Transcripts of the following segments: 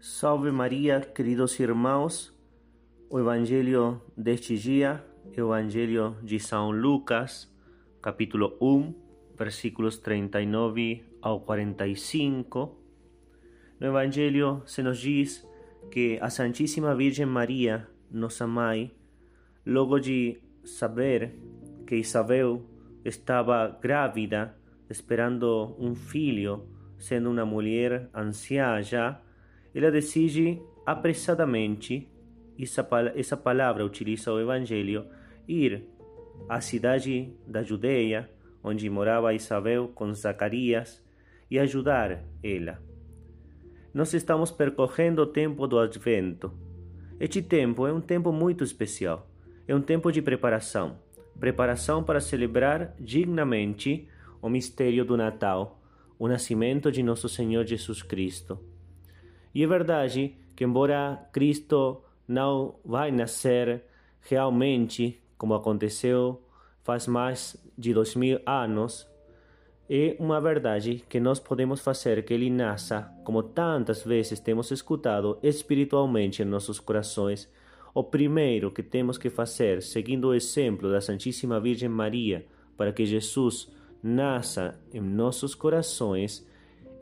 Salve Maria, queridos irmãos. O Evangelho deste dia é o Evangelho de São Lucas, capítulo 1, versículos 39 ao 45. No Evangelho se nos diz que a Santíssima Virgem Maria, nossa mãe, logo de saber que Isabel estava grávida, esperando um filho, sendo uma mulher anciã já, ela decide apressadamente, essa, essa palavra utiliza o Evangelho, ir à cidade da Judeia, onde morava Isabel com Zacarias, e ajudar ela. Nós estamos percorrendo o tempo do Advento. Este tempo é um tempo muito especial. É um tempo de preparação preparação para celebrar dignamente o mistério do Natal, o nascimento de nosso Senhor Jesus Cristo. E é verdade que, embora Cristo não vai nascer realmente, como aconteceu faz mais de dois mil anos, é uma verdade que nós podemos fazer que ele nasça, como tantas vezes temos escutado, espiritualmente em nossos corações. O primeiro que temos que fazer, seguindo o exemplo da Santíssima Virgem Maria, para que Jesus nasça em nossos corações,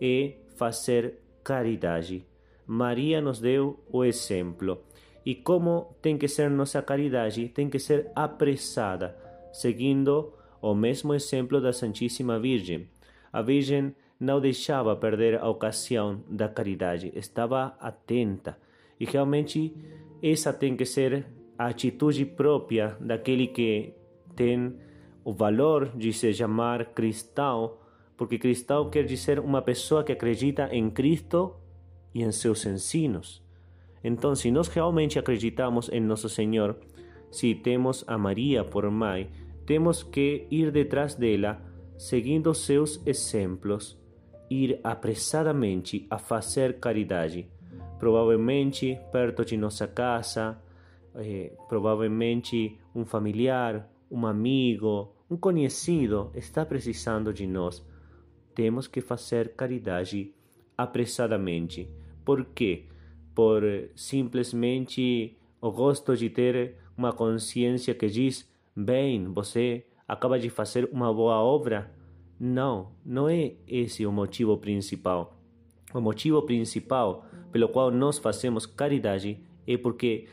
é fazer caridade. Maria nos deu o exemplo. E como tem que ser nossa caridade? Tem que ser apressada, seguindo o mesmo exemplo da Santíssima Virgem. A Virgem não deixava perder a ocasião da caridade, estava atenta. E realmente essa tem que ser a atitude própria daquele que tem o valor de se chamar cristão, porque cristão quer dizer uma pessoa que acredita em Cristo e em seus ensinos. Então, se nós realmente acreditamos em nosso Senhor, se temos a Maria por mãe, temos que ir detrás dela, seguindo seus exemplos, ir apressadamente a fazer caridade. Provavelmente perto de nossa casa, eh, provavelmente um familiar, um amigo, um conhecido está precisando de nós. Temos que fazer caridade apressadamente. Por quê? Por simplesmente o gosto de ter uma consciência que diz: bem, você acaba de fazer uma boa obra. Não, não é esse o motivo principal. O motivo principal pelo qual nós fazemos caridade é porque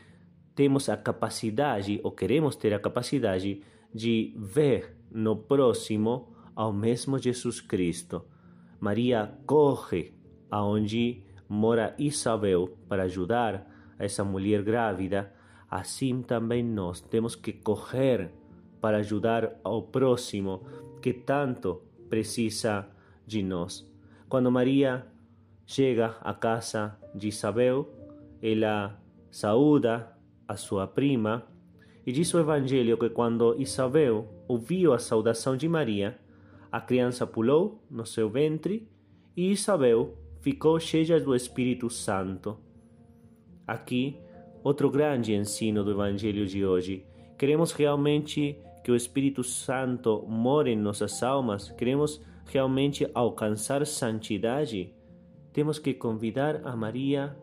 temos a capacidade, ou queremos ter a capacidade, de ver no próximo ao mesmo Jesus Cristo. Maria corre aonde mora Isabel para ajudar a essa mulher grávida, assim também nós temos que correr para ajudar ao próximo que tanto precisa de nós. Quando Maria chega à casa de Isabel, ela saúda a sua prima e diz o Evangelho que quando Isabel ouviu a saudação de Maria, a criança pulou no seu ventre e Isabel ficou cheia do Espírito Santo. Aqui, outro grande ensino do Evangelho de hoje. Queremos realmente que o Espírito Santo more em nossas almas? Queremos realmente alcançar santidade? Temos que convidar a Maria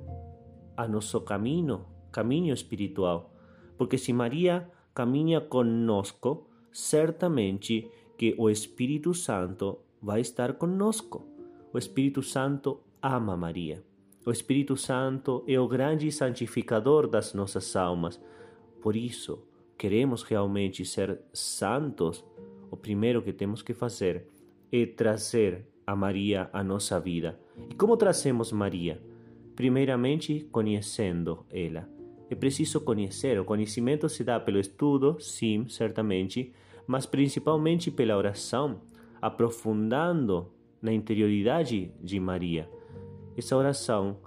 a nosso caminho, caminho espiritual. Porque se Maria caminha conosco, certamente que o Espírito Santo vai estar conosco. O Espírito Santo ama Maria. O Espírito Santo é o grande santificador das nossas almas. Por isso, queremos realmente ser santos, o primeiro que temos que fazer é trazer a Maria à nossa vida. E como trazemos Maria? Primeiramente, conhecendo ela. É preciso conhecer. O conhecimento se dá pelo estudo, sim, certamente, mas principalmente pela oração, aprofundando na interioridade de Maria. Essa oração,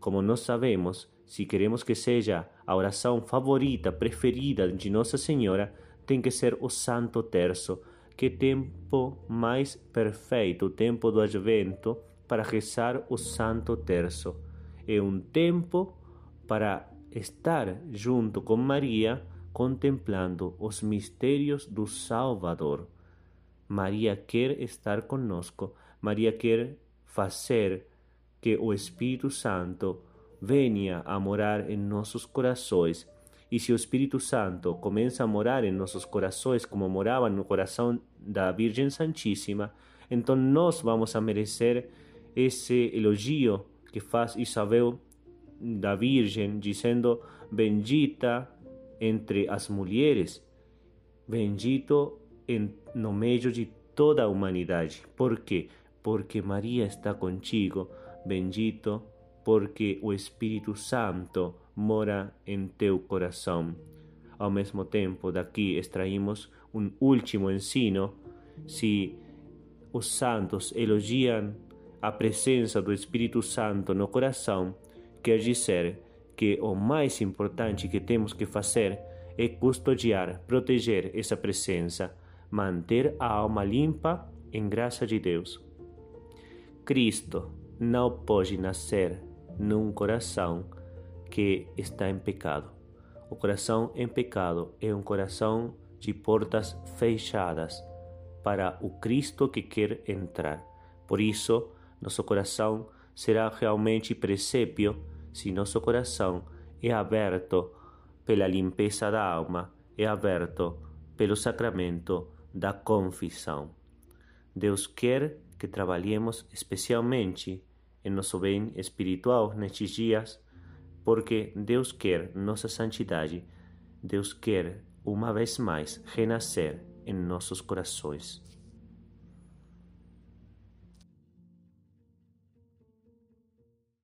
como nós sabemos, se queremos que seja a oração favorita, preferida de Nossa Senhora, tem que ser o Santo Terço. Que tempo mais perfeito, o tempo do advento, para rezar o Santo Terço. É um tempo para estar junto com Maria, contemplando os mistérios do Salvador. Maria quer estar conosco, Maria quer fazer que o Espírito Santo venha a morar em nossos corações. E se o Espírito Santo começa a morar em nossos corações, como morava no coração da Virgem Santíssima, então nós vamos a merecer esse elogio que faz Isabel da Virgem, dizendo: Bendita entre as mulheres, bendito em, no meio de toda a humanidade. Por quê? Porque Maria está contigo, bendito porque o Espírito Santo mora em teu coração. Ao mesmo tempo, daqui extraímos um último ensino. Se os santos elogiam a presença do Espírito Santo no coração, quer dizer que o mais importante que temos que fazer é custodiar, proteger essa presença, manter a alma limpa em graça de Deus. Cristo não pode nascer num coração que está em pecado. O coração em pecado é um coração de portas fechadas para o Cristo que quer entrar. Por isso, nosso coração será realmente presépio se nosso coração é aberto pela limpeza da alma, é aberto pelo sacramento da confissão. Deus quer que trabalhemos especialmente em nosso bem espiritual nestes dias, porque Deus quer nossa santidade, Deus quer uma vez mais renascer em nossos corações.